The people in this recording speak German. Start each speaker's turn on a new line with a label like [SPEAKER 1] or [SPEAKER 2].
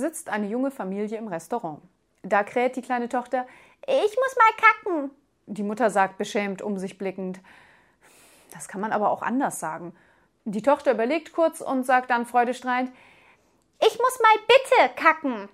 [SPEAKER 1] sitzt eine junge Familie im Restaurant. Da kräht die kleine Tochter, ich muss mal kacken. Die Mutter sagt beschämt um sich blickend, das kann man aber auch anders sagen. Die Tochter überlegt kurz und sagt dann freudestrahlend, ich muss mal bitte kacken.